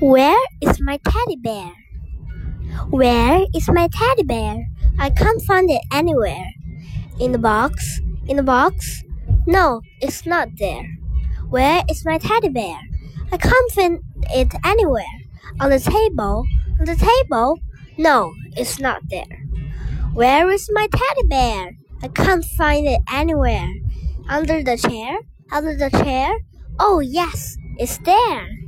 Where is my teddy bear? Where is my teddy bear? I can't find it anywhere. In the box? In the box? No, it's not there. Where is my teddy bear? I can't find it anywhere. On the table? On the table? No, it's not there. Where is my teddy bear? I can't find it anywhere. Under the chair? Under the chair? Oh, yes, it's there.